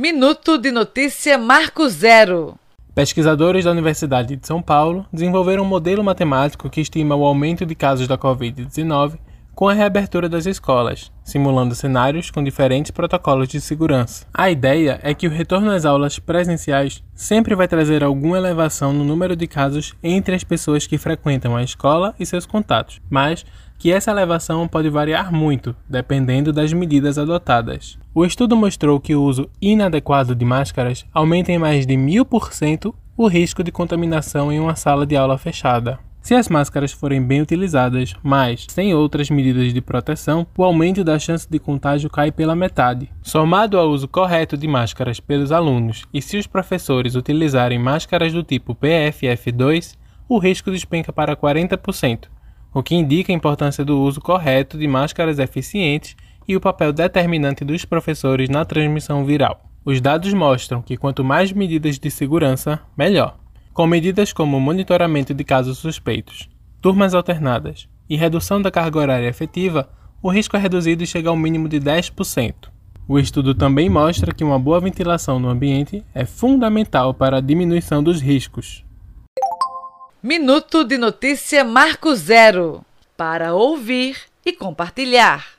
Minuto de Notícia Marco Zero. Pesquisadores da Universidade de São Paulo desenvolveram um modelo matemático que estima o aumento de casos da Covid-19 com a reabertura das escolas, simulando cenários com diferentes protocolos de segurança. A ideia é que o retorno às aulas presenciais sempre vai trazer alguma elevação no número de casos entre as pessoas que frequentam a escola e seus contatos, mas que essa elevação pode variar muito, dependendo das medidas adotadas. O estudo mostrou que o uso inadequado de máscaras aumenta em mais de mil por cento o risco de contaminação em uma sala de aula fechada. Se as máscaras forem bem utilizadas, mas sem outras medidas de proteção, o aumento da chance de contágio cai pela metade. Somado ao uso correto de máscaras pelos alunos e se os professores utilizarem máscaras do tipo PFF2, o risco despenca para 40%, o que indica a importância do uso correto de máscaras eficientes e o papel determinante dos professores na transmissão viral. Os dados mostram que quanto mais medidas de segurança, melhor com medidas como monitoramento de casos suspeitos, turmas alternadas e redução da carga horária efetiva, o risco é reduzido e chega ao mínimo de 10%. O estudo também mostra que uma boa ventilação no ambiente é fundamental para a diminuição dos riscos. Minuto de Notícia Marco Zero para ouvir e compartilhar.